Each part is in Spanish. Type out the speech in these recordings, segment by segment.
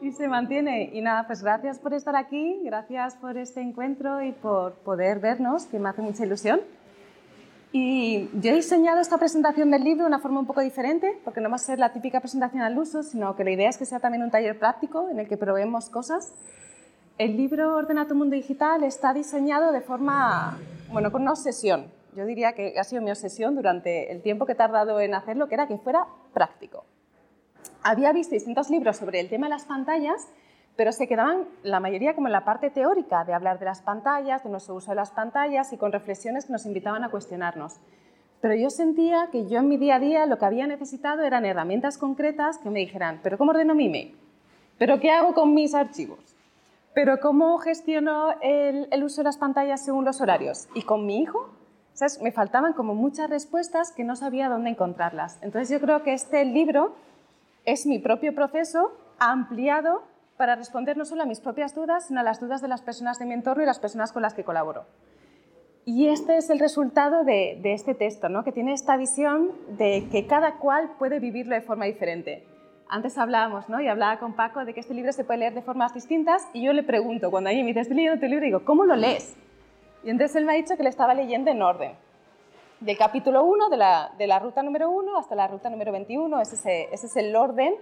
Y se mantiene. Y nada, pues gracias por estar aquí, gracias por este encuentro y por poder vernos, que me hace mucha ilusión. Y yo he diseñado esta presentación del libro de una forma un poco diferente, porque no va a ser la típica presentación al uso, sino que la idea es que sea también un taller práctico en el que probemos cosas. El libro Ordena tu mundo digital está diseñado de forma, bueno, con una obsesión. Yo diría que ha sido mi obsesión durante el tiempo que he tardado en hacerlo, que era que fuera práctico. Había visto distintos libros sobre el tema de las pantallas pero se quedaban la mayoría como en la parte teórica de hablar de las pantallas, de nuestro uso de las pantallas y con reflexiones que nos invitaban a cuestionarnos. Pero yo sentía que yo en mi día a día lo que había necesitado eran herramientas concretas que me dijeran, pero ¿cómo ordeno mi email? ¿Pero qué hago con mis archivos? ¿Pero cómo gestiono el, el uso de las pantallas según los horarios? ¿Y con mi hijo? ¿Sabes? Me faltaban como muchas respuestas que no sabía dónde encontrarlas. Entonces yo creo que este libro es mi propio proceso ampliado para responder no solo a mis propias dudas, sino a las dudas de las personas de mi entorno y las personas con las que colaboro. Y este es el resultado de, este texto, ¿no? que tiene esta visión de que cada cual puede vivirlo de forma diferente. Antes hablábamos, ¿no? y hablaba con Paco, de que este libro se puede leer de formas distintas, y yo le pregunto, cuando alguien me dice, estoy leyendo tu libro, digo, ¿cómo lo lees? Y entonces él me ha dicho que le estaba leyendo en orden. Del capítulo 1, de la, de la ruta número 1 hasta la ruta número 21, ese, ese es el orden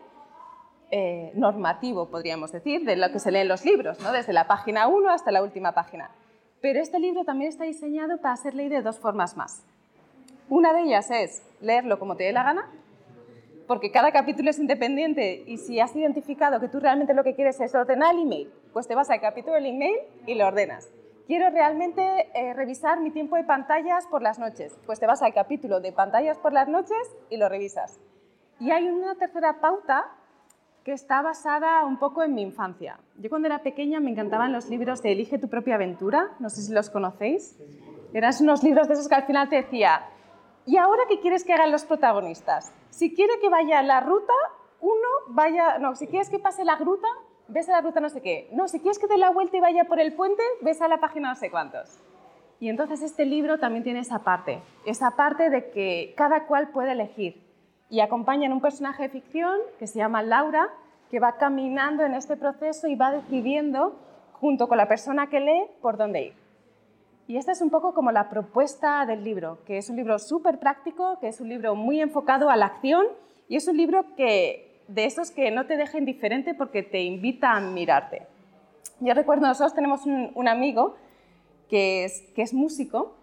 eh, normativo, podríamos decir, de lo que se lee en los libros, ¿no? desde la página 1 hasta la última página. Pero este libro también está diseñado para ser leído de dos formas más. Una de ellas es leerlo como te dé la gana, porque cada capítulo es independiente y si has identificado que tú realmente lo que quieres es ordenar el email, pues te vas al capítulo del email y lo ordenas. Quiero realmente eh, revisar mi tiempo de pantallas por las noches, pues te vas al capítulo de pantallas por las noches y lo revisas. Y hay una tercera pauta que está basada un poco en mi infancia. Yo cuando era pequeña me encantaban los libros de Elige tu propia aventura, no sé si los conocéis. Eran unos libros de esos que al final te decía, ¿y ahora qué quieres que hagan los protagonistas? Si quiere que vaya la ruta, uno vaya, no, si quieres que pase la gruta, ves a la ruta no sé qué. No, si quieres que dé la vuelta y vaya por el puente, ves a la página no sé cuántos. Y entonces este libro también tiene esa parte, esa parte de que cada cual puede elegir y acompañan un personaje de ficción que se llama Laura, que va caminando en este proceso y va decidiendo, junto con la persona que lee, por dónde ir. Y esta es un poco como la propuesta del libro, que es un libro súper práctico, que es un libro muy enfocado a la acción y es un libro que, de esos que no te deja indiferente porque te invita a mirarte. Yo recuerdo, nosotros tenemos un, amigo que es, que es músico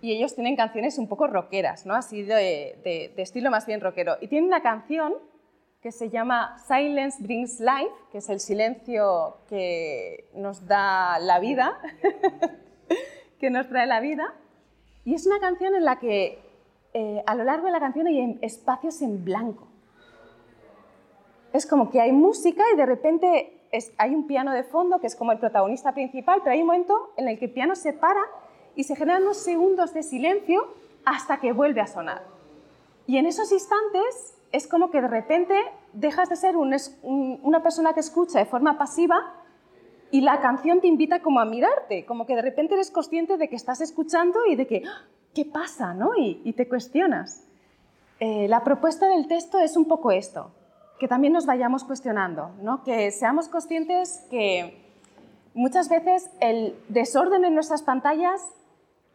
y ellos tienen canciones un poco rockeras, ¿no? así de, de, estilo más bien rockero. Y tienen una canción que se llama Silence Brings Life, que es el silencio que nos da la vida, que nos trae la vida. Y es una canción en la que eh, a lo largo de la canción hay espacios en blanco. Es como que hay música y de repente hay un piano de fondo que es como el protagonista principal, pero hay un momento en el que el piano se para y se generan unos segundos de silencio hasta que vuelve a sonar. Y en esos instantes es como que de repente dejas de ser una persona que escucha de forma pasiva y la canción te invita como a mirarte, como que de repente eres consciente de que estás escuchando y de que, ¡ah! ¿qué pasa? ¿no? Y, te cuestionas. Eh, la propuesta del texto es un poco esto, que también nos vayamos cuestionando, ¿no? que seamos conscientes que muchas veces el desorden en nuestras pantallas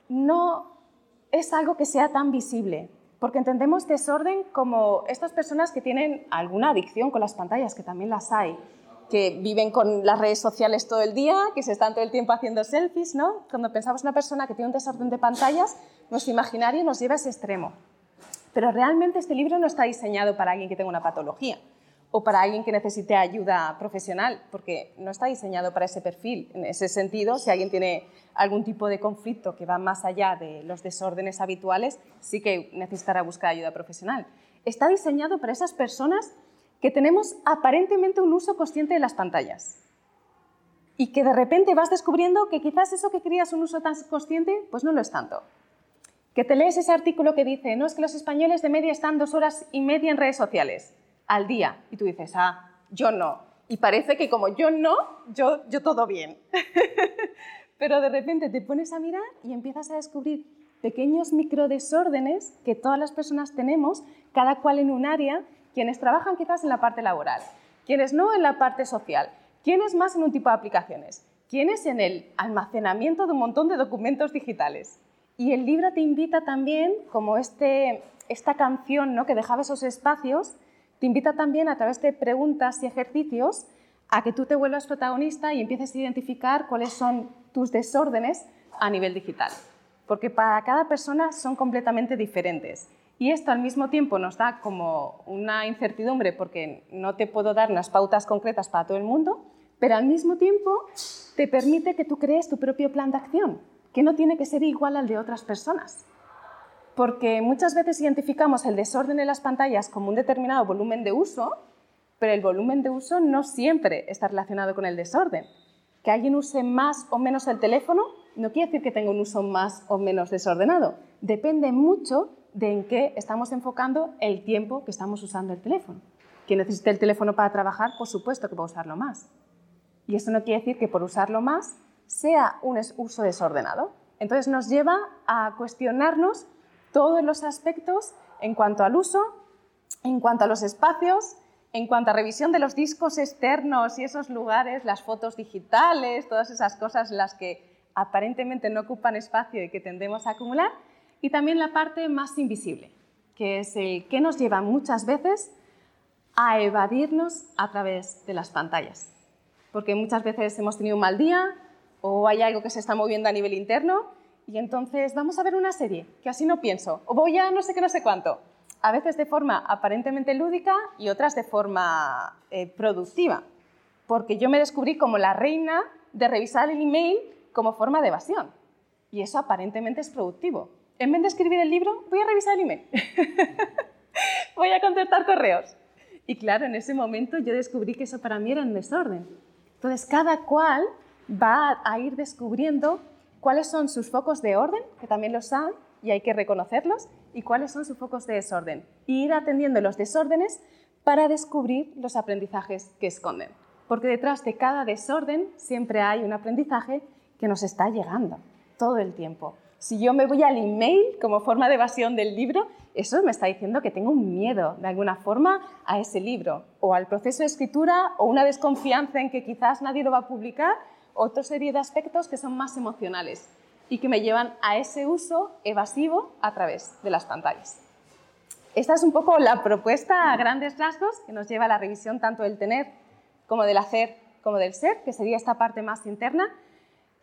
no es algo que sea tan visible, porque entendemos desorden como estas personas que tienen alguna adicción con las pantallas, que también las hay, que viven con las redes sociales todo el día, que se están todo el tiempo haciendo selfies, ¿no? Cuando pensamos en una persona que tiene un desorden de pantallas, nuestro imaginario nos lleva a ese extremo. Pero realmente este libro no está diseñado para alguien que tenga una patología o para alguien que necesite ayuda profesional, porque no está diseñado para ese perfil. En ese sentido, si alguien tiene algún tipo de conflicto que va más allá de los desórdenes habituales, sí que necesitará buscar ayuda profesional. Está diseñado para esas personas que tenemos aparentemente un uso consciente de las pantallas y que de repente vas descubriendo que quizás eso que creías un uso tan consciente, pues no lo es tanto. Que te lees ese artículo que dice, no es que los españoles de media están dos horas y media en redes sociales al día. Y tú dices, ah, yo no. Y parece que como yo no, yo, yo todo bien. Pero de repente te pones a mirar y empiezas a descubrir pequeños microdesórdenes que todas las personas tenemos, cada cual en un área, quienes trabajan quizás en la parte laboral, quiénes no en la parte social, quiénes más en un tipo de aplicaciones, quiénes en el almacenamiento de un montón de documentos digitales. Y el libro te invita también, como este, esta canción ¿no? que dejaba esos espacios, te invita también a través de preguntas y ejercicios a que tú te vuelvas protagonista y empieces a identificar cuáles son tus desórdenes a nivel digital. Porque para cada persona son completamente diferentes. Y esto al mismo tiempo nos da como una incertidumbre porque no te puedo dar unas pautas concretas para todo el mundo, pero al mismo tiempo te permite que tú crees tu propio plan de acción, que no tiene que ser igual al de otras personas. Porque muchas veces identificamos el desorden en las pantallas como un determinado volumen de uso, pero el volumen de uso no siempre está relacionado con el desorden. Que alguien use más o menos el teléfono no quiere decir que tenga un uso más o menos desordenado. Depende mucho de en qué estamos enfocando el tiempo que estamos usando el teléfono. Quien necesite el teléfono para trabajar, por supuesto que va a usarlo más. Y eso no quiere decir que por usarlo más sea un uso desordenado. Entonces nos lleva a cuestionarnos todos los aspectos en cuanto al uso, en cuanto a los espacios, en cuanto a revisión de los discos externos y esos lugares, las fotos digitales, todas esas cosas las que aparentemente no ocupan espacio y que tendemos a acumular, y también la parte más invisible, que es el que nos lleva muchas veces a evadirnos a través de las pantallas. Porque muchas veces hemos tenido un mal día o hay algo que se está moviendo a nivel interno y entonces vamos a ver una serie, que así no pienso, o voy a no sé qué, no sé cuánto. A veces de forma aparentemente lúdica y otras de forma eh, productiva. Porque yo me descubrí como la reina de revisar el email como forma de evasión. Y eso aparentemente es productivo en vez de escribir el libro, voy a revisar el email. voy a contestar correos. Y claro, en ese momento yo descubrí que eso para mí era un desorden. Entonces, cada cual va a ir descubriendo cuáles son sus focos de orden, que también los hay y hay que reconocerlos, y cuáles son sus focos de desorden. Y ir atendiendo los desórdenes para descubrir los aprendizajes que esconden. Porque detrás de cada desorden siempre hay un aprendizaje que nos está llegando todo el tiempo. Si yo me voy al email como forma de evasión del libro, eso me está diciendo que tengo un miedo de alguna forma a ese libro, o al proceso de escritura, o una desconfianza en que quizás nadie lo va a publicar, otra serie de aspectos que son más emocionales y que me llevan a ese uso evasivo a través de las pantallas. Esta es un poco la propuesta a grandes rasgos que nos lleva a la revisión tanto del tener como del hacer como del ser, que sería esta parte más interna,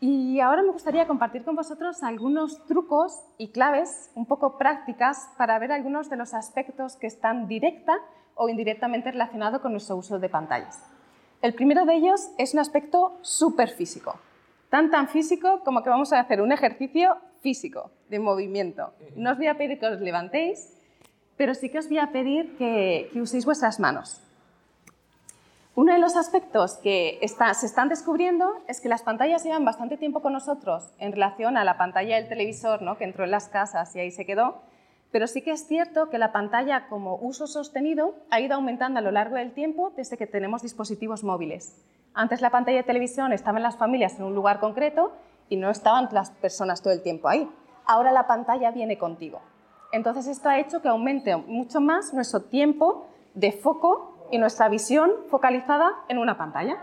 y ahora me gustaría compartir con vosotros algunos trucos y claves un poco prácticas para ver algunos de los aspectos que están directa o indirectamente relacionados con nuestro uso de pantallas. El primero de ellos es un aspecto súper físico, tan tan físico como que vamos a hacer un ejercicio físico de movimiento. No os voy a pedir que os levantéis, pero sí que os voy a pedir que, que uséis vuestras manos. Uno de los aspectos que se están descubriendo es que las pantallas llevan bastante tiempo con nosotros en relación a la pantalla del televisor, ¿no? que entró en las casas y ahí se quedó, pero sí que es cierto que la pantalla como uso sostenido ha ido aumentando a lo largo del tiempo desde que tenemos dispositivos móviles. Antes la pantalla de televisión estaba en las familias en un lugar concreto y no estaban las personas todo el tiempo ahí. Ahora la pantalla viene contigo. Entonces esto ha hecho que aumente mucho más nuestro tiempo de foco y nuestra visión focalizada en una pantalla.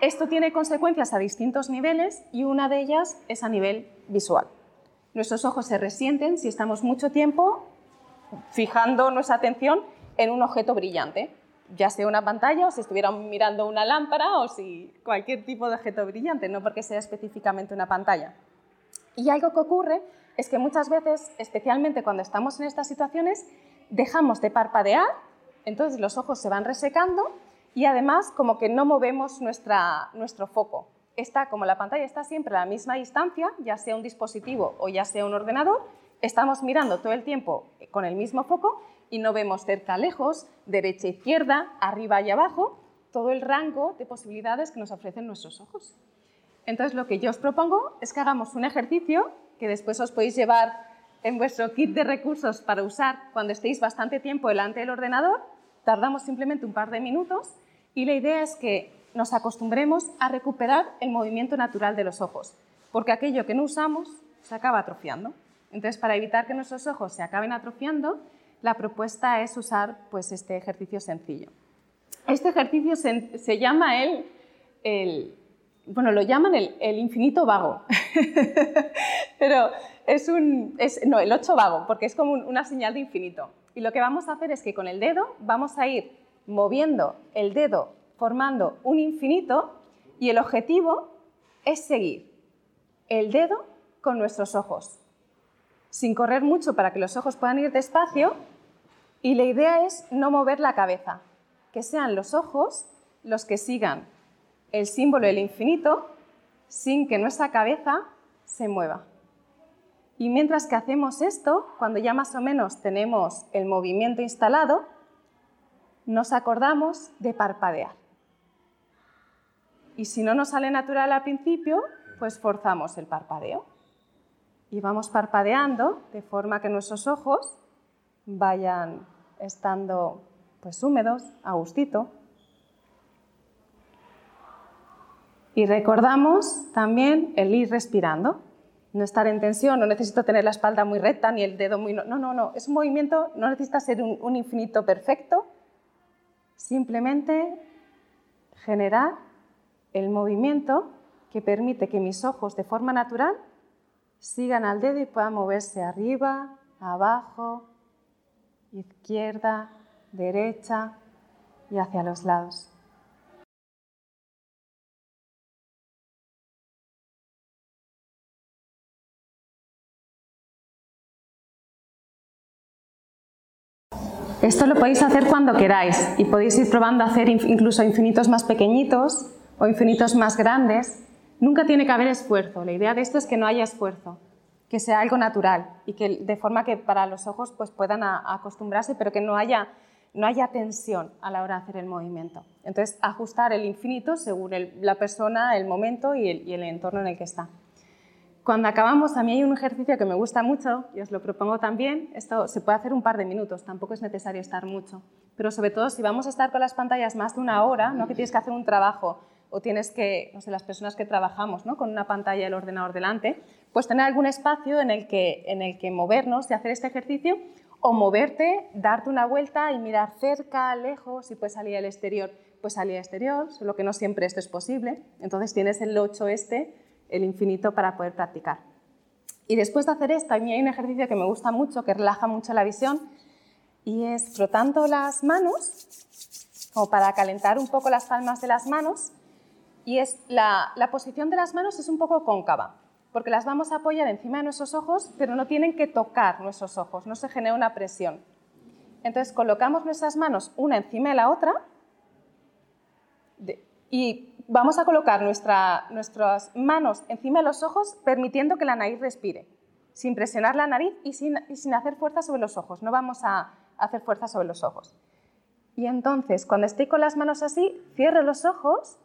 Esto tiene consecuencias a distintos niveles y una de ellas es a nivel visual. Nuestros ojos se resienten si estamos mucho tiempo fijando nuestra atención en un objeto brillante, ya sea una pantalla o si estuviéramos mirando una lámpara o si cualquier tipo de objeto brillante, no porque sea específicamente una pantalla. Y algo que ocurre es que muchas veces, especialmente cuando estamos en estas situaciones, dejamos de parpadear entonces los ojos se van resecando y además como que no movemos nuestro foco. Está, como la pantalla está siempre a la misma distancia, ya sea un dispositivo o ya sea un ordenador, estamos mirando todo el tiempo con el mismo foco y no vemos cerca, lejos, derecha, izquierda, arriba y abajo, todo el rango de posibilidades que nos ofrecen nuestros ojos. Entonces lo que yo os propongo es que hagamos un ejercicio que después os podéis llevar en vuestro kit de recursos para usar cuando estéis bastante tiempo delante del ordenador. Tardamos simplemente un par de minutos y la idea es que nos acostumbremos a recuperar el movimiento natural de los ojos, porque aquello que no usamos se acaba atrofiando. Entonces, para evitar que nuestros ojos se acaben atrofiando, la propuesta es usar pues, este ejercicio sencillo. Este ejercicio se, llama el, bueno, lo llaman el, infinito vago, pero es un, es, no, el 8 vago, porque es como una señal de infinito. Y lo que vamos a hacer es que con el dedo vamos a ir moviendo el dedo formando un infinito y el objetivo es seguir el dedo con nuestros ojos, sin correr mucho para que los ojos puedan ir despacio y la idea es no mover la cabeza, que sean los ojos los que sigan el símbolo del infinito sin que nuestra cabeza se mueva. Y mientras que hacemos esto, cuando ya más o menos tenemos el movimiento instalado, nos acordamos de parpadear. Y si no nos sale natural al principio, pues forzamos el parpadeo. Y vamos parpadeando de forma que nuestros ojos vayan estando pues húmedos, a gustito. Y recordamos también el ir respirando, no estar en tensión, no necesito tener la espalda muy recta ni el dedo muy... No, no, no, es un movimiento, no necesita ser un, un infinito perfecto, simplemente generar el movimiento que permite que mis ojos de forma natural sigan al dedo y puedan moverse arriba, abajo, izquierda, derecha y hacia los lados. Esto lo podéis hacer cuando queráis y podéis ir probando a hacer incluso infinitos más pequeñitos o infinitos más grandes. Nunca tiene que haber esfuerzo. La idea de esto es que no haya esfuerzo, que sea algo natural y que de forma que para los ojos pues puedan acostumbrarse, pero que no haya, no haya tensión a la hora de hacer el movimiento. Entonces, ajustar el infinito según la persona, el momento y el, y el entorno en el que está. Cuando acabamos, a mí hay un ejercicio que me gusta mucho y os lo propongo también. Esto se puede hacer un par de minutos, tampoco es necesario estar mucho. Pero sobre todo si vamos a estar con las pantallas más de una hora, ¿no? que tienes que hacer un trabajo o tienes que, no sé, las personas que trabajamos ¿no? con una pantalla y el ordenador delante, pues tener algún espacio en el, que, en el que movernos y hacer este ejercicio o moverte, darte una vuelta y mirar cerca, lejos, y puedes salir al exterior, pues salir al exterior, solo que no siempre esto es posible. Entonces tienes el 8 este el infinito para poder practicar. Y después de hacer esto, a mí hay un ejercicio que me gusta mucho, que relaja mucho la visión, y es frotando las manos, como para calentar un poco las palmas de las manos, y es la, la posición de las manos es un poco cóncava, porque las vamos a apoyar encima de nuestros ojos, pero no tienen que tocar nuestros ojos, no se genera una presión. Entonces colocamos nuestras manos una encima de la otra y vamos a colocar nuestras manos encima de los ojos, permitiendo que la nariz respire, sin presionar la nariz y sin, hacer fuerza sobre los ojos. No vamos a hacer fuerza sobre los ojos. Y entonces, cuando estoy con las manos así, cierro los ojos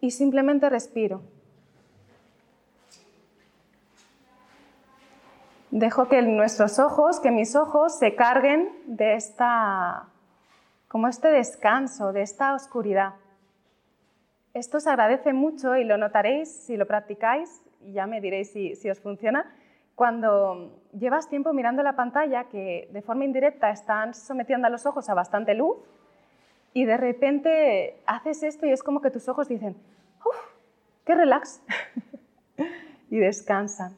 y simplemente respiro. Dejo que nuestros ojos, que mis ojos se carguen de esta, como este descanso, de esta oscuridad. Esto se agradece mucho y lo notaréis si lo practicáis y ya me diréis si, os funciona. Cuando llevas tiempo mirando la pantalla que de forma indirecta están sometiendo a los ojos a bastante luz y de repente haces esto y es como que tus ojos dicen, ¡Uf! ¡Qué relax! y descansan.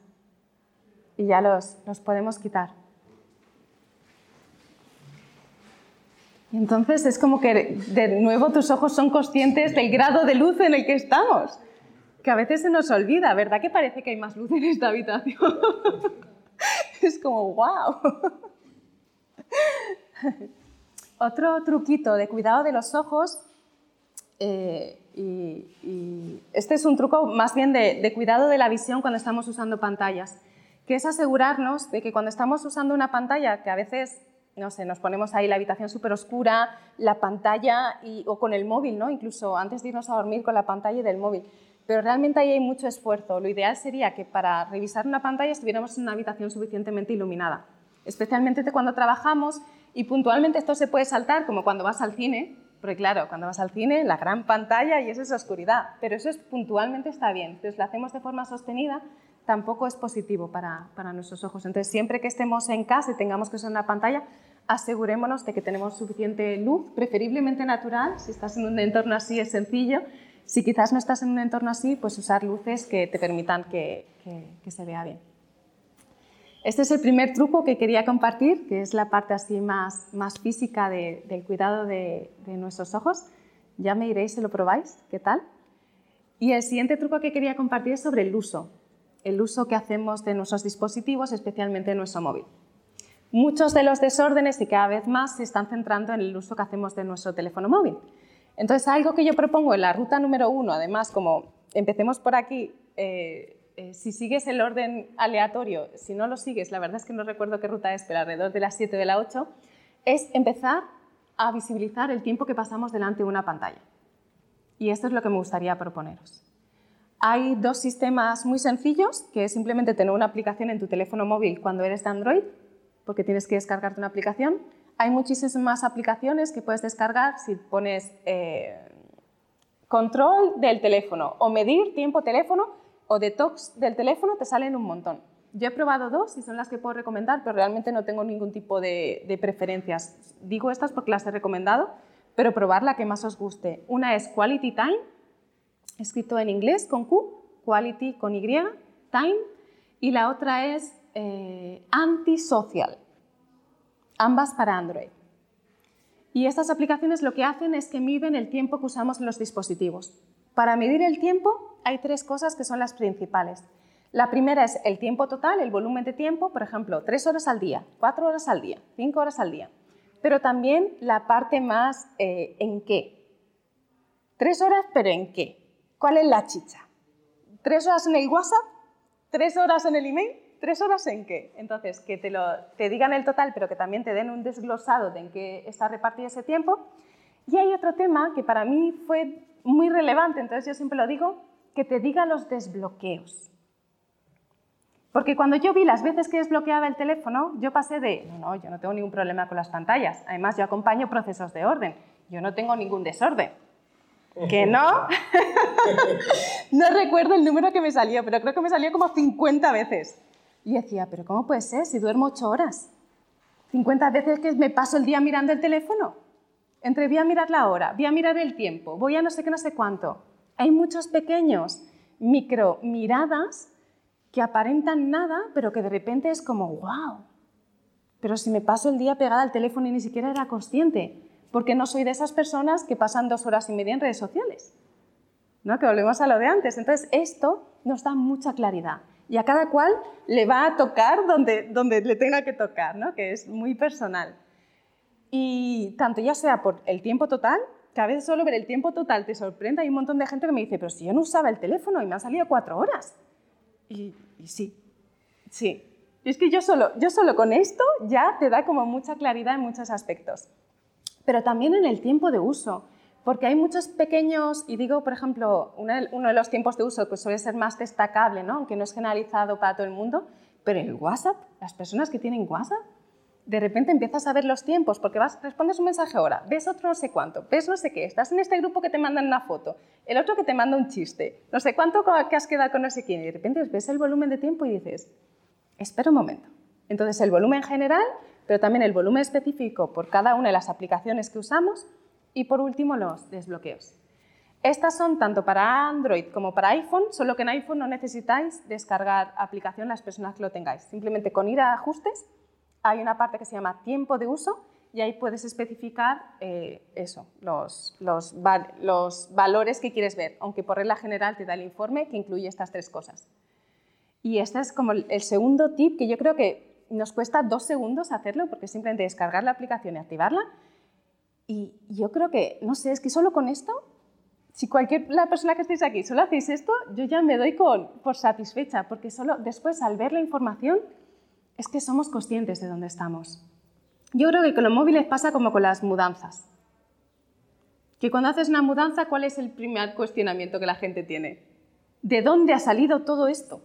Y ya los, los podemos quitar. Y entonces es como que de nuevo tus ojos son conscientes del grado de luz en el que estamos, que a veces se nos olvida, ¿verdad que parece que hay más luz en esta habitación? es como, wow. Otro truquito de cuidado de los ojos, eh, y, este es un truco más bien de, cuidado de la visión cuando estamos usando pantallas, que es asegurarnos de que cuando estamos usando una pantalla, que a veces no sé, nos ponemos ahí la habitación súper oscura, la pantalla y, o con el móvil, ¿no? incluso antes de irnos a dormir con la pantalla del móvil. Pero realmente ahí hay mucho esfuerzo. Lo ideal sería que para revisar una pantalla estuviéramos en una habitación suficientemente iluminada, especialmente cuando trabajamos y puntualmente esto se puede saltar como cuando vas al cine, porque claro, cuando vas al cine, la gran pantalla y eso es oscuridad, pero eso es, puntualmente está bien. Entonces lo hacemos de forma sostenida, tampoco es positivo para, para, nuestros ojos. Entonces, siempre que estemos en casa y tengamos que usar una pantalla, asegurémonos de que tenemos suficiente luz, preferiblemente natural. Si estás en un entorno así es sencillo. Si quizás no estás en un entorno así, pues usar luces que te permitan que, se vea bien. Este es el primer truco que quería compartir, que es la parte así más, más física del cuidado de, nuestros ojos. Ya me iréis si lo probáis, ¿qué tal? Y el siguiente truco que quería compartir es sobre el uso, el uso que hacemos de nuestros dispositivos, especialmente nuestro móvil. Muchos de los desórdenes y cada vez más se están centrando en el uso que hacemos de nuestro teléfono móvil. Entonces, algo que yo propongo en la ruta número uno, además, como empecemos por aquí, eh, eh, si sigues el orden aleatorio, si no lo sigues, la verdad es que no recuerdo qué ruta es, pero alrededor de las 7 de la 8, es empezar a visibilizar el tiempo que pasamos delante de una pantalla. Y esto es lo que me gustaría proponeros. Hay dos sistemas muy sencillos, que es simplemente tener una aplicación en tu teléfono móvil cuando eres de Android, porque tienes que descargarte una aplicación. Hay muchísimas más aplicaciones que puedes descargar si pones eh, control del teléfono o medir tiempo teléfono o detox del teléfono, te salen un montón. Yo he probado dos y son las que puedo recomendar, pero realmente no tengo ningún tipo de, preferencias. Digo estas porque las he recomendado, pero probar la que más os guste. Una es Quality Time, escrito en inglés con Q, Quality con Y, Time, y la otra es eh, Antisocial, ambas para Android. Y estas aplicaciones lo que hacen es que miden el tiempo que usamos en los dispositivos. Para medir el tiempo hay tres cosas que son las principales. La primera es el tiempo total, el volumen de tiempo, por ejemplo, tres horas al día, cuatro horas al día, cinco horas al día pero también la parte más eh, en qué. Tres horas, pero en qué. ¿Cuál es la chicha? ¿Tres horas en el WhatsApp? ¿Tres horas en el email? ¿Tres horas en qué? Entonces, que te, lo, te digan el total, pero que también te den un desglosado de en qué está repartido ese tiempo. Y hay otro tema que para mí fue muy relevante, entonces yo siempre lo digo, que te diga los desbloqueos. Porque cuando yo vi las veces que desbloqueaba el teléfono, yo pasé de, no, no, yo no tengo ningún problema con las pantallas. Además, yo acompaño procesos de orden. Yo no tengo ningún desorden. ¿Que no? no recuerdo el número que me salió, pero creo que me salió como 50 veces. Y decía, pero ¿cómo puede ser si duermo 8 horas? 50 veces que me paso el día mirando el teléfono. Entre voy a mirar la hora, voy a mirar el tiempo, voy a no sé qué, no sé cuánto. Hay muchos pequeños micro miradas que aparentan nada, pero que de repente es como, wow. Pero si me paso el día pegada al teléfono y ni siquiera era consciente, porque no soy de esas personas que pasan dos horas y media en redes sociales. ¿No? Que volvemos a lo de antes. Entonces, esto nos da mucha claridad. Y a cada cual le va a tocar donde, donde le tenga que tocar, ¿no? que es muy personal. Y tanto ya sea por el tiempo total, que a veces solo ver el tiempo total te sorprende. Hay un montón de gente que me dice, pero si yo no usaba el teléfono y me han salido cuatro horas. Y, sí, sí. Es que yo solo, yo solo con esto ya te da como mucha claridad en muchos aspectos. Pero también en el tiempo de uso, porque hay muchos pequeños, y digo, por ejemplo, uno de los tiempos de uso que suele ser más destacable, ¿no? aunque no es generalizado para todo el mundo, pero el WhatsApp, las personas que tienen WhatsApp, de repente empiezas a ver los tiempos, porque vas, respondes un mensaje ahora, ves otro no sé cuánto, ves no sé qué, estás en este grupo que te mandan una foto, el otro que te manda un chiste, no sé cuánto que has quedado con no sé quién, y de repente ves el volumen de tiempo y dices, espera un momento. Entonces el volumen general, pero también el volumen específico por cada una de las aplicaciones que usamos, y por último los desbloqueos. Estas son tanto para Android como para iPhone, solo que en iPhone no necesitáis descargar aplicación las personas que lo tengáis. Simplemente con ir a ajustes hay una parte que se llama tiempo de uso y ahí puedes especificar eh, eso, los, los, los, valores que quieres ver, aunque por regla general te da el informe que incluye estas tres cosas. Y este es como el segundo tip que yo creo que nos cuesta dos segundos hacerlo porque simplemente descargar la aplicación y activarla. Y yo creo que, no sé, es que solo con esto, si cualquier la persona que estéis aquí solo hacéis esto, yo ya me doy con, por satisfecha porque solo después al ver la información es que somos conscientes de dónde estamos. Yo creo que con los móviles pasa como con las mudanzas. Que cuando haces una mudanza, ¿cuál es el primer cuestionamiento que la gente tiene? ¿De dónde ha salido todo esto?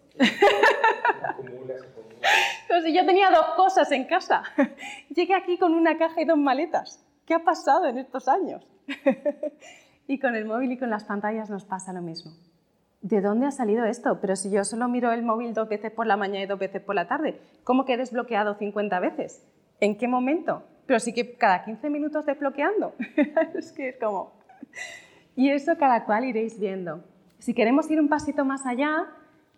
Entonces, yo tenía dos cosas en casa. Llegué aquí con una caja y dos maletas. ¿Qué ha pasado en estos años? y con el móvil y con las pantallas nos pasa lo mismo. ¿De dónde ha salido esto? Pero si yo solo miro el móvil dos veces por la mañana y dos veces por la tarde, ¿cómo que he desbloqueado 50 veces? ¿En qué momento? pero sí que cada 15 minutos desbloqueando. es que es como... Y eso cada cual iréis viendo. Si queremos ir un pasito más allá,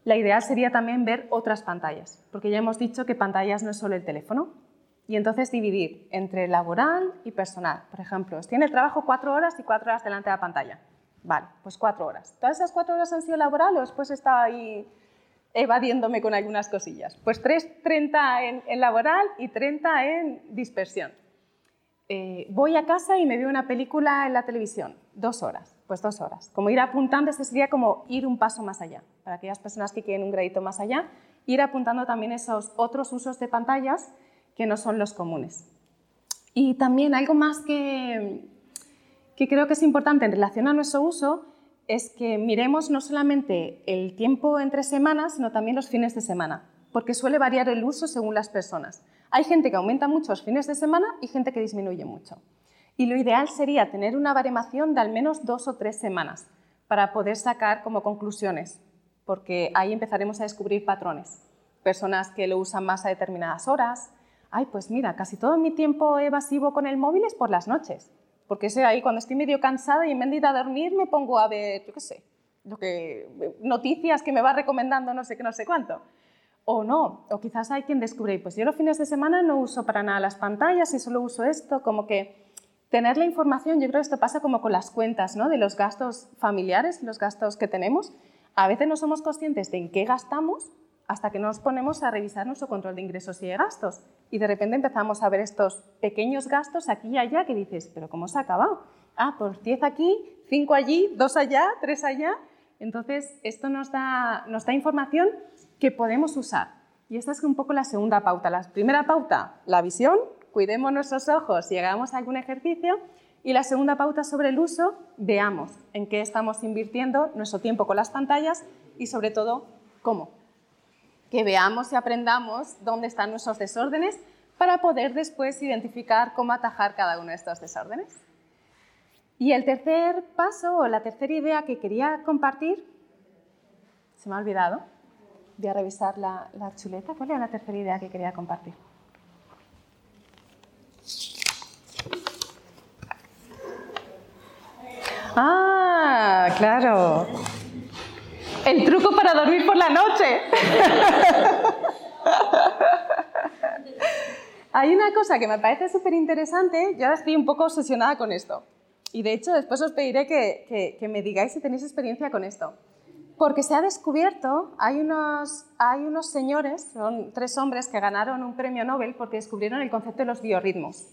la ideal sería también ver otras pantallas, porque ya hemos dicho que pantallas no es solo el teléfono. Y entonces dividir entre laboral y personal. Por ejemplo, tiene el trabajo cuatro horas y cuatro horas delante de la pantalla. Vale, pues cuatro horas. ¿Todas esas cuatro horas han sido laboral o después estaba ahí evadiéndome con algunas cosillas? Pues 30 en, en laboral y 30 en dispersión. Eh, voy a casa y me veo una película en la televisión, dos horas, pues dos horas. Como ir apuntando, este sería como ir un paso más allá. Para aquellas personas que quieren un gradito más allá, ir apuntando también esos otros usos de pantallas que no son los comunes. Y también algo más que, que creo que es importante en relación a nuestro uso es que miremos no solamente el tiempo entre semanas, sino también los fines de semana, porque suele variar el uso según las personas. Hay gente que aumenta mucho los fines de semana y gente que disminuye mucho. Y lo ideal sería tener una baremación de al menos dos o tres semanas para poder sacar como conclusiones, porque ahí empezaremos a descubrir patrones. Personas que lo usan más a determinadas horas. Ay, pues mira, casi todo mi tiempo evasivo con el móvil es por las noches, porque sé ahí cuando estoy medio cansada y en vez de a dormir me pongo a ver, yo qué sé, lo que, noticias que me va recomendando no sé qué, no sé cuánto o no. O quizás hay quien descubre, pues yo los fines de semana no uso para nada las pantallas y solo uso esto, como que tener la información, yo creo que esto pasa como con las cuentas ¿no? de los gastos familiares, los gastos que tenemos. A veces no somos conscientes de en qué gastamos hasta que nos ponemos a revisar nuestro control de ingresos y de gastos. Y de repente empezamos a ver estos pequeños gastos aquí y allá que dices, pero ¿cómo se ha acabado? Ah, pues 10 aquí, 5 allí, 2 allá, 3 allá. Entonces, esto nos da, nos da información que podemos usar. Y esta es un poco la segunda pauta. La primera pauta, la visión, cuidemos nuestros ojos si hagamos algún ejercicio. Y la segunda pauta sobre el uso, veamos en qué estamos invirtiendo nuestro tiempo con las pantallas y sobre todo cómo. Que veamos y aprendamos dónde están nuestros desórdenes para poder después identificar cómo atajar cada uno de estos desórdenes. Y el tercer paso o la tercera idea que quería compartir, se me ha olvidado, voy a revisar la, chuleta. ¿Cuál era la tercera idea que quería compartir? Ah, claro. El truco para dormir por la noche. Hay una cosa que me parece súper interesante, yo ahora estoy un poco obsesionada con esto. Y de hecho, después os pediré que me digáis si tenéis experiencia con esto. Porque se ha descubierto, hay unos, hay unos señores, son tres hombres que ganaron un premio Nobel porque descubrieron el concepto de los biorritmos.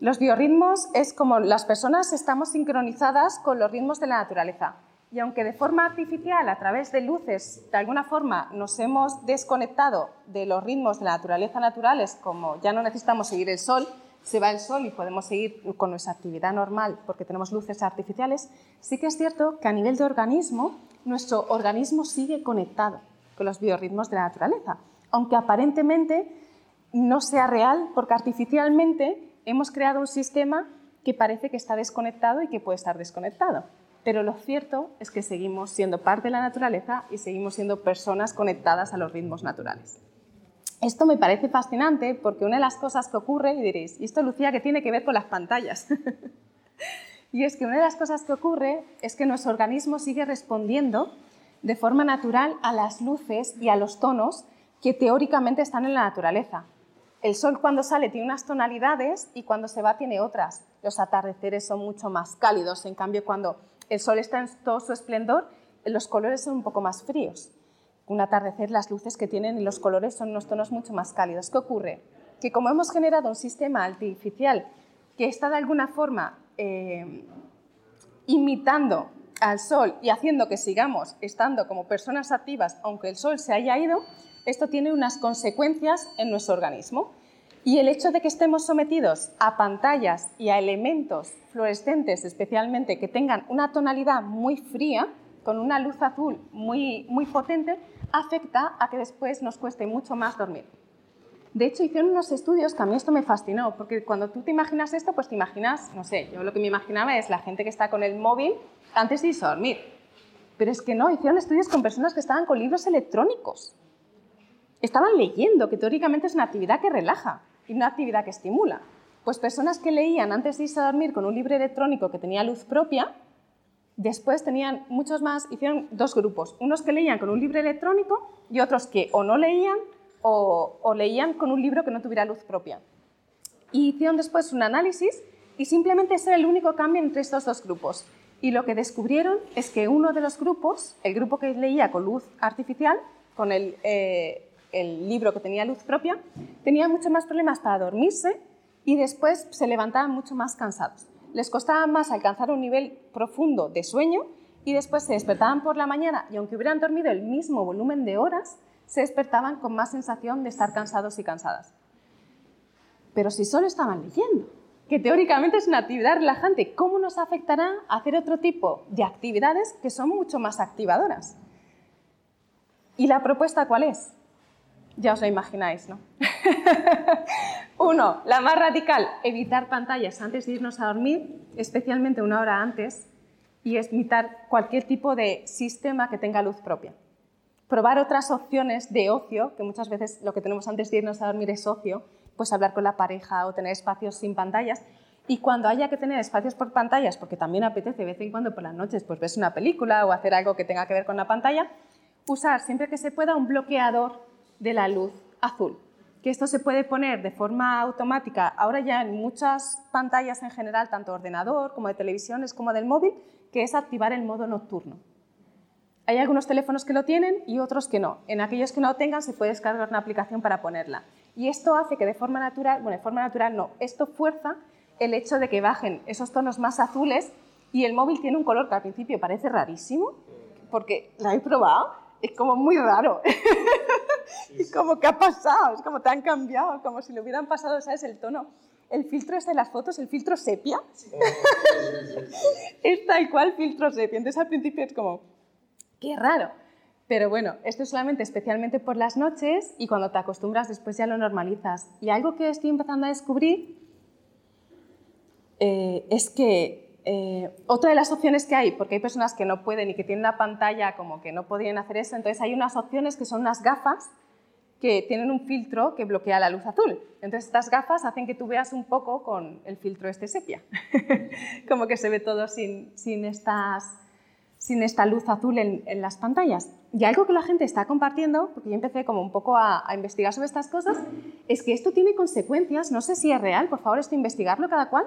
Los biorritmos es como las personas estamos sincronizadas con los ritmos de la naturaleza. Y aunque de forma artificial, a través de luces, de alguna forma nos hemos desconectado de los ritmos de la naturaleza naturales, como ya no necesitamos seguir el sol, se va el sol y podemos seguir con nuestra actividad normal porque tenemos luces artificiales, sí que es cierto que a nivel de organismo nuestro organismo sigue conectado con los biorritmos de la naturaleza, aunque aparentemente no sea real, porque artificialmente hemos creado un sistema que parece que está desconectado y que puede estar desconectado. Pero lo cierto es que seguimos siendo parte de la naturaleza y seguimos siendo personas conectadas a los ritmos naturales. Esto me parece fascinante porque una de las cosas que ocurre, y diréis, ¿y esto Lucía qué tiene que ver con las pantallas? Y es que una de las cosas que ocurre es que nuestro organismo sigue respondiendo de forma natural a las luces y a los tonos que teóricamente están en la naturaleza. El sol cuando sale tiene unas tonalidades y cuando se va tiene otras. Los atardeceres son mucho más cálidos, en cambio cuando el sol está en todo su esplendor, los colores son un poco más fríos. Un atardecer, las luces que tienen y los colores son unos tonos mucho más cálidos. ¿Qué ocurre? Que como hemos generado un sistema artificial que está de alguna forma eh, imitando al Sol y haciendo que sigamos estando como personas activas, aunque el Sol se haya ido, esto tiene unas consecuencias en nuestro organismo. Y el hecho de que estemos sometidos a pantallas y a elementos fluorescentes, especialmente que tengan una tonalidad muy fría, con una luz azul muy, muy potente, afecta a que después nos cueste mucho más dormir. De hecho, hicieron unos estudios que a mí esto me fascinó, porque cuando tú te imaginas esto, pues te imaginas, no sé, yo lo que me imaginaba es la gente que está con el móvil antes de irse a dormir. Pero es que no, hicieron estudios con personas que estaban con libros electrónicos. Estaban leyendo, que teóricamente es una actividad que relaja y una actividad que estimula. Pues personas que leían antes de irse a dormir con un libro electrónico que tenía luz propia, después tenían muchos más, hicieron dos grupos, unos que leían con un libro electrónico y otros que o no leían o, leían con un libro que no tuviera luz propia. Y hicieron después un análisis y simplemente ese era el único cambio entre estos dos grupos. Y lo que descubrieron es que uno de los grupos, el grupo que leía con luz artificial, con el, eh, el libro que tenía luz propia, tenía mucho más problemas para dormirse y después se levantaban mucho más cansados. Les costaba más alcanzar un nivel profundo de sueño y después se despertaban por la mañana y aunque hubieran dormido el mismo volumen de horas, se despertaban con más sensación de estar cansados y cansadas. Pero si solo estaban leyendo, que teóricamente es una actividad relajante, ¿cómo nos afectará hacer otro tipo de actividades que son mucho más activadoras? ¿Y la propuesta cuál es? Ya os lo imagináis, ¿no? Uno, la más radical, evitar pantallas antes de irnos a dormir, especialmente una hora antes, y evitar cualquier tipo de sistema que tenga luz propia. Probar otras opciones de ocio, que muchas veces lo que tenemos antes de irnos a dormir es ocio, pues hablar con la pareja o tener espacios sin pantallas. Y cuando haya que tener espacios por pantallas, porque también apetece de vez en cuando por las noches, pues ves una película o hacer algo que tenga que ver con la pantalla, usar siempre que se pueda un bloqueador de la luz azul. Que esto se puede poner de forma automática ahora ya en muchas pantallas en general, tanto ordenador como de televisiones como del móvil, que es activar el modo nocturno. Hay algunos teléfonos que lo tienen y otros que no. En aquellos que no lo tengan se puede descargar una aplicación para ponerla. Y esto hace que de forma natural, bueno, de forma natural no, esto fuerza el hecho de que bajen esos tonos más azules y el móvil tiene un color que al principio parece rarísimo, porque lo he probado es como muy raro. es como que ha pasado, es como te han cambiado, como si le hubieran pasado, ¿sabes? El tono, el filtro este de las fotos, el filtro sepia. es tal cual filtro sepia. Entonces al principio es como, qué raro. Pero bueno, esto es solamente especialmente por las noches y cuando te acostumbras después ya lo normalizas. Y algo que estoy empezando a descubrir eh, es que eh, otra de las opciones que hay, porque hay personas que no pueden y que tienen una pantalla como que no podrían hacer eso, entonces hay unas opciones que son unas gafas que tienen un filtro que bloquea la luz azul. Entonces estas gafas hacen que tú veas un poco con el filtro este sepia, como que se ve todo sin, estas, sin esta luz azul en, las pantallas. Y algo que la gente está compartiendo, porque yo empecé como un poco a, a investigar sobre estas cosas, es que esto tiene consecuencias, no sé si es real, por favor esto investigarlo cada cual,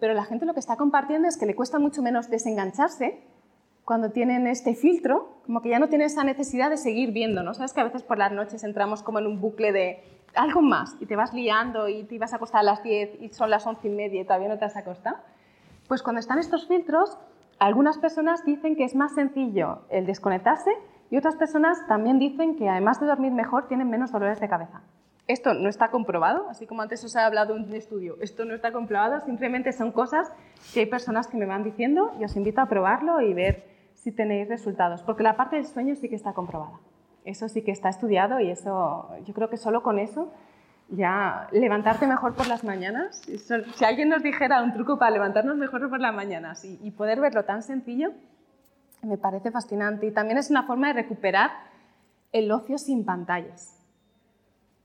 pero la gente lo que está compartiendo es que le cuesta mucho menos desengancharse cuando tienen este filtro, como que ya no tienen esa necesidad de seguir viendo, ¿no? Sabes que a veces por las noches entramos como en un bucle de algo más y te vas liando y te ibas a acostar a las 10 y son las 11 y media y todavía no te has acostado. Pues cuando están estos filtros, algunas personas dicen que es más sencillo el desconectarse y otras personas también dicen que además de dormir mejor tienen menos dolores de cabeza. Esto no está comprobado, así como antes os he hablado de un estudio, esto no está comprobado, simplemente son cosas que hay personas que me van diciendo y os invito a probarlo y ver si tenéis resultados, porque la parte del sueño sí que está comprobada. Eso sí que está estudiado y eso, yo creo que solo con eso ya levantarte mejor por las mañanas, si alguien nos dijera un truco para levantarnos mejor por las mañanas y, y poder verlo tan sencillo, me parece fascinante y también es una forma de recuperar el ocio sin pantallas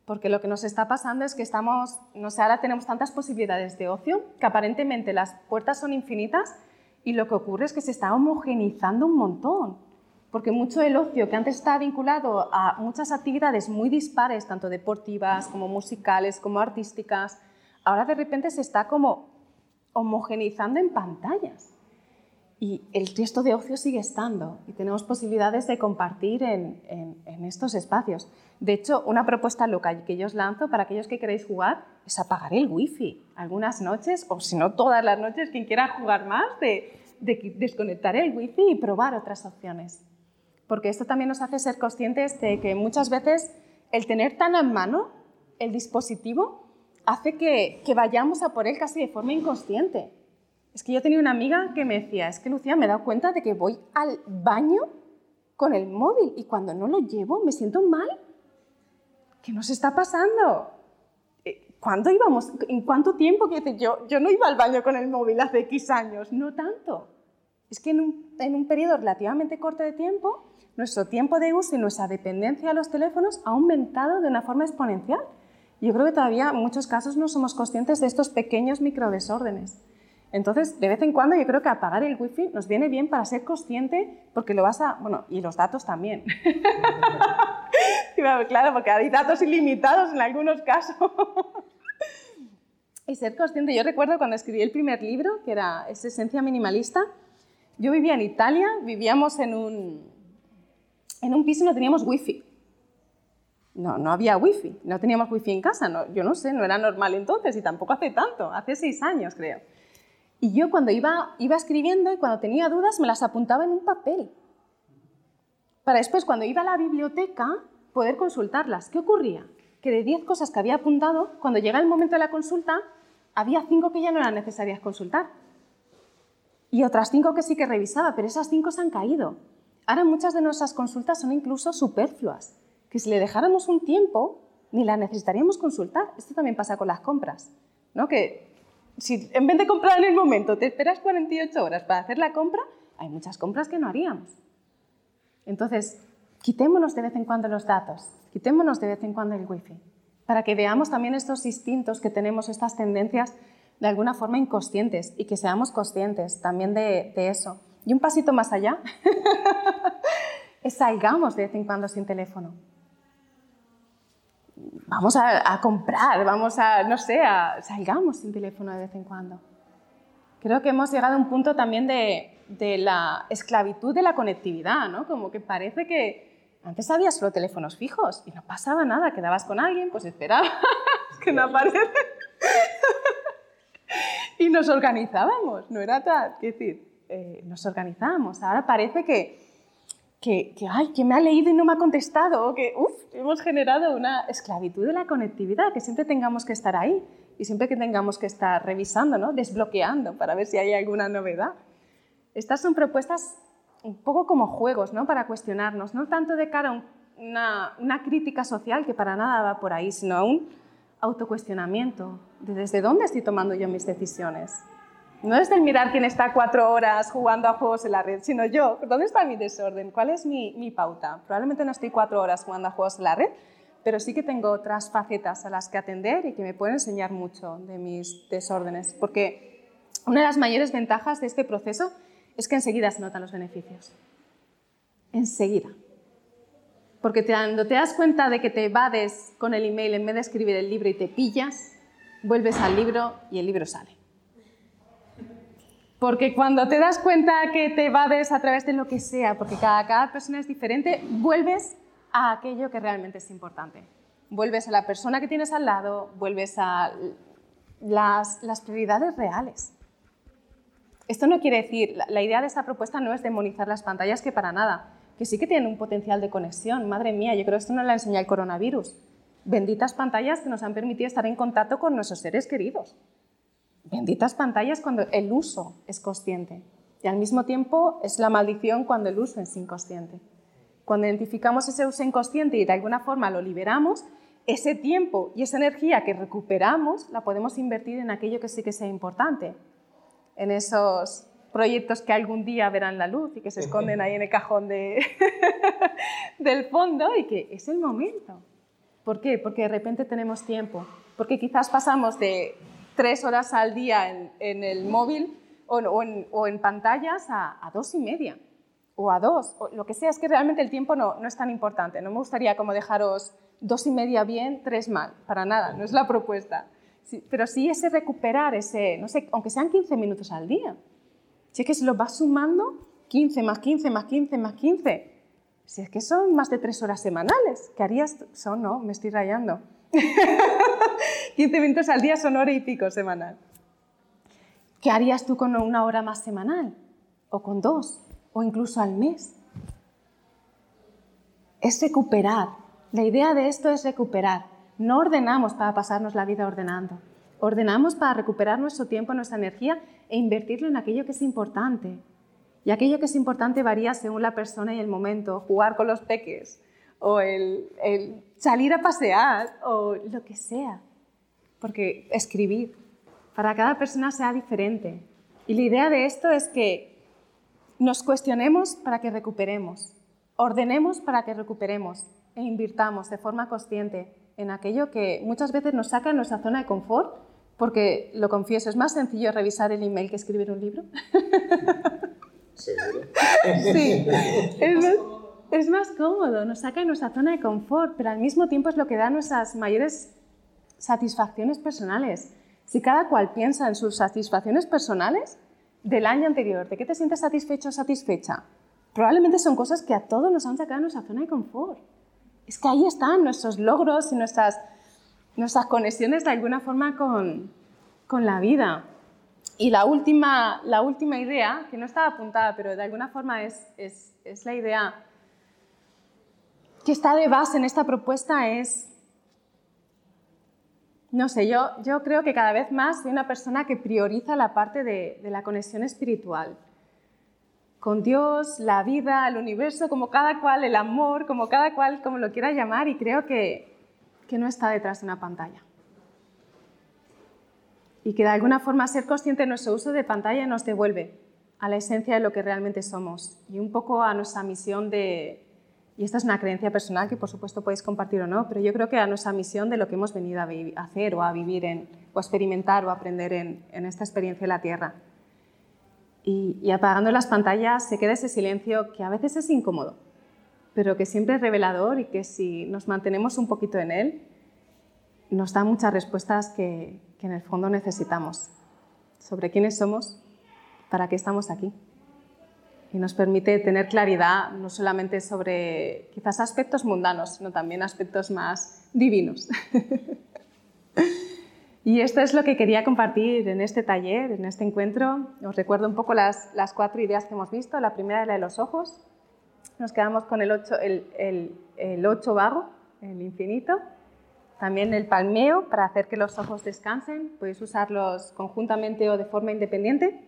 porque lo que nos está pasando es que estamos, no sé, ahora tenemos tantas posibilidades de ocio que aparentemente las puertas son infinitas y lo que ocurre es que se está homogenizando un montón, porque mucho del ocio que antes estaba vinculado a muchas actividades muy dispares, tanto deportivas como musicales, como artísticas, ahora de repente se está como homogenizando en pantallas. Y el resto de ocio sigue estando y tenemos posibilidades de compartir en, en, estos espacios. De hecho, una propuesta local que yo os lanzo para aquellos que queréis jugar es apagar el wifi algunas noches, o si no todas las noches, quien quiera jugar más, de, de desconectar el wifi y probar otras opciones. Porque esto también nos hace ser conscientes de que muchas veces el tener tan en mano el dispositivo hace que, que vayamos a por él casi de forma inconsciente es que yo tenía una amiga que me decía, es que Lucía, me he dado cuenta de que voy al baño con el móvil y cuando no lo llevo me siento mal. ¿Qué nos está pasando? Eh, ¿Cuándo íbamos? ¿En cuánto tiempo? Yo, yo no iba al baño con el móvil hace X años, no tanto. Es que en un, en un periodo relativamente corto de tiempo, nuestro tiempo de uso y nuestra dependencia a los teléfonos ha aumentado de una forma exponencial. Yo creo que todavía en muchos casos no somos conscientes de estos pequeños microdesórdenes. Entonces, de vez en cuando yo creo que apagar el wifi nos viene bien para ser consciente, porque lo vas a... Bueno, y los datos también. claro, porque hay datos ilimitados en algunos casos. y ser consciente. Yo recuerdo cuando escribí el primer libro, que era Es Esencia Minimalista, yo vivía en Italia, vivíamos en un, en un piso y no teníamos wifi. No, no había wifi, no teníamos wifi en casa, no, yo no sé, no era normal entonces y tampoco hace tanto, hace seis años creo. Y yo cuando iba, iba escribiendo y cuando tenía dudas me las apuntaba en un papel. Para después, cuando iba a la biblioteca, poder consultarlas. ¿Qué ocurría? Que de 10 cosas que había apuntado, cuando llega el momento de la consulta, había 5 que ya no eran necesarias consultar. Y otras 5 que sí que revisaba, pero esas 5 se han caído. Ahora muchas de nuestras consultas son incluso superfluas, que si le dejáramos un tiempo, ni las necesitaríamos consultar. Esto también pasa con las compras, ¿no? Que si en vez de comprar en el momento te esperas 48 horas para hacer la compra, hay muchas compras que no haríamos. Entonces, quitémonos de vez en cuando los datos, quitémonos de vez en cuando el wifi, para que veamos también estos instintos que tenemos, estas tendencias de alguna forma inconscientes y que seamos conscientes también de, de eso. Y un pasito más allá, es salgamos de vez en cuando sin teléfono vamos a, comprar, vamos a, no sé, a, salgamos sin teléfono de vez en cuando. Creo que hemos llegado a un punto también de, la esclavitud de la conectividad, ¿no? Como que parece que antes había solo teléfonos fijos y no pasaba nada, quedabas con alguien, pues esperabas que no aparece. y nos organizábamos, no era tal, qué decir, eh, nos organizábamos. Ahora parece que que, ay, que me ha leído y no me ha contestado, que, uff, hemos generado una esclavitud de la conectividad, que siempre tengamos que estar ahí y siempre que tengamos que estar revisando, ¿no? desbloqueando para ver si hay alguna novedad. Estas son propuestas un poco como juegos, ¿no? Para cuestionarnos, no tanto de cara a una, una crítica social, que para nada va por ahí, sino a un autocuestionamiento de desde dónde estoy tomando yo mis decisiones. No es el mirar quién está cuatro horas jugando a juegos en la red, sino yo, ¿dónde está mi desorden? ¿Cuál es mi, mi, pauta? Probablemente no estoy cuatro horas jugando a juegos en la red, pero sí que tengo otras facetas a las que atender y que me pueden enseñar mucho de mis desórdenes. Porque una de las mayores ventajas de este proceso es que enseguida se notan los beneficios. Enseguida. Porque cuando te das cuenta de que te evades con el email en vez de escribir el libro y te pillas, vuelves al libro y el libro sale. Porque cuando te das cuenta que te evades a través de lo que sea, porque cada, persona es diferente, vuelves a aquello que realmente es importante. Vuelves a la persona que tienes al lado, vuelves a las, prioridades reales. Esto no quiere decir, la, idea de esta propuesta no es demonizar las pantallas, que para nada, que sí que tienen un potencial de conexión. Madre mía, yo creo que esto no la enseña el coronavirus. Benditas pantallas que nos han permitido estar en contacto con nuestros seres queridos. Benditas pantallas cuando el uso es consciente y al mismo tiempo es la maldición cuando el uso es inconsciente. Cuando identificamos ese uso inconsciente y de alguna forma lo liberamos, ese tiempo y esa energía que recuperamos la podemos invertir en aquello que sí que sea importante, en esos proyectos que algún día verán la luz y que se esconden ahí en el cajón de del fondo y que es el momento. ¿Por qué? Porque de repente tenemos tiempo, porque quizás pasamos de tres horas al día en, el móvil o, en, pantallas a, dos y media o a dos, o lo que sea, es que realmente el tiempo no, no es tan importante. No me gustaría como dejaros dos y media bien, tres mal, para nada, no es la propuesta. pero sí ese recuperar, ese, no sé, aunque sean 15 minutos al día. Si es que se lo vas sumando, 15 más 15 más 15 más 15, si es que son más de tres horas semanales, ¿qué harías? Son, no, me estoy rayando. 15 minutos al día son hora y pico semanal. ¿Qué harías tú con una hora más semanal? ¿O con dos? ¿O incluso al mes? Es recuperar. La idea de esto es recuperar. No ordenamos para pasarnos la vida ordenando. Ordenamos para recuperar nuestro tiempo, nuestra energía e invertirlo en aquello que es importante. Y aquello que es importante varía según la persona y el momento. Jugar con los peques, o el, salir a pasear o lo que sea. Porque escribir para cada persona sea diferente. Y la idea de esto es que nos cuestionemos para que recuperemos, ordenemos para que recuperemos e invirtamos de forma consciente en aquello que muchas veces nos saca de nuestra zona de confort, porque lo confieso, es más sencillo revisar el email que escribir un libro. ¿Seguro? Sí, es más, es más cómodo, nos saca de nuestra zona de confort, pero al mismo tiempo es lo que da nuestras mayores satisfacciones personales. Si cada cual piensa en sus satisfacciones personales del año anterior, ¿de qué te sientes satisfecho o satisfecha? Probablemente son cosas que a todos nos han sacado de nuestra zona de confort. Es que ahí están nuestros logros y nuestras, nuestras conexiones de alguna forma con, con la vida. Y la última, la última idea, que no estaba apuntada, pero de alguna forma es, es, es la idea que está de base en esta propuesta, es, no sé, yo, yo creo que cada vez más soy una persona que prioriza la parte de, de la conexión espiritual con Dios, la vida, el universo, como cada cual, el amor, como cada cual, como lo quiera llamar, y creo que, que no está detrás de una pantalla. Y que de alguna forma ser consciente de nuestro uso de pantalla nos devuelve a la esencia de lo que realmente somos y un poco a nuestra misión de, y esta es una creencia personal que por supuesto podéis compartir o no, pero yo creo que a nuestra misión de lo que hemos venido a hacer o a vivir en, o a experimentar o a aprender en, esta experiencia de la Tierra y, apagando las pantallas se queda ese silencio que a veces es incómodo, pero que siempre es revelador y que si nos mantenemos un poquito en él, nos da muchas respuestas que en el fondo necesitamos sobre quiénes somos, para qué estamos aquí. Y nos permite tener claridad no solamente sobre quizás aspectos mundanos, sino también aspectos más divinos. Y esto es lo que quería compartir en este taller, en este encuentro. Os recuerdo un poco las, las cuatro ideas que hemos visto. La primera es la de los ojos. Nos quedamos con el ocho, el, el, el ocho vago, el infinito. También el palmeo para hacer que los ojos descansen. Podéis usarlos conjuntamente o de forma independiente.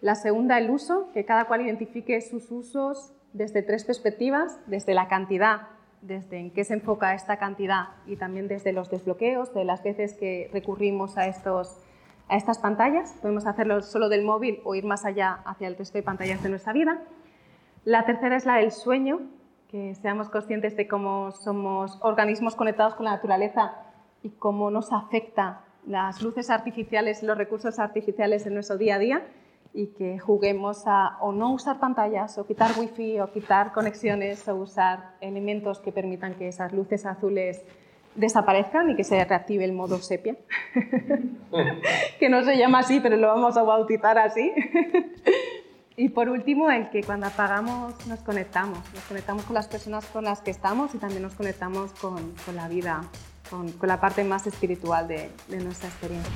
La segunda, el uso, que cada cual identifique sus usos desde tres perspectivas, desde la cantidad desde en qué se enfoca esta cantidad y también desde los desbloqueos, de las veces que recurrimos a, estos, a estas pantallas. Podemos hacerlo solo del móvil o ir más allá hacia el resto de pantallas de nuestra vida. La tercera es la del sueño, que seamos conscientes de cómo somos organismos conectados con la naturaleza y cómo nos afecta las luces artificiales, los recursos artificiales en nuestro día a día y que juguemos a o no usar pantallas o quitar wifi o quitar conexiones o usar elementos que permitan que esas luces azules desaparezcan y que se reactive el modo sepia, que no se llama así, pero lo vamos a bautizar así. y por último, el que cuando apagamos nos conectamos, nos conectamos con las personas con las que estamos y también nos conectamos con, con la vida, con, con, la parte más espiritual de, de nuestra experiencia.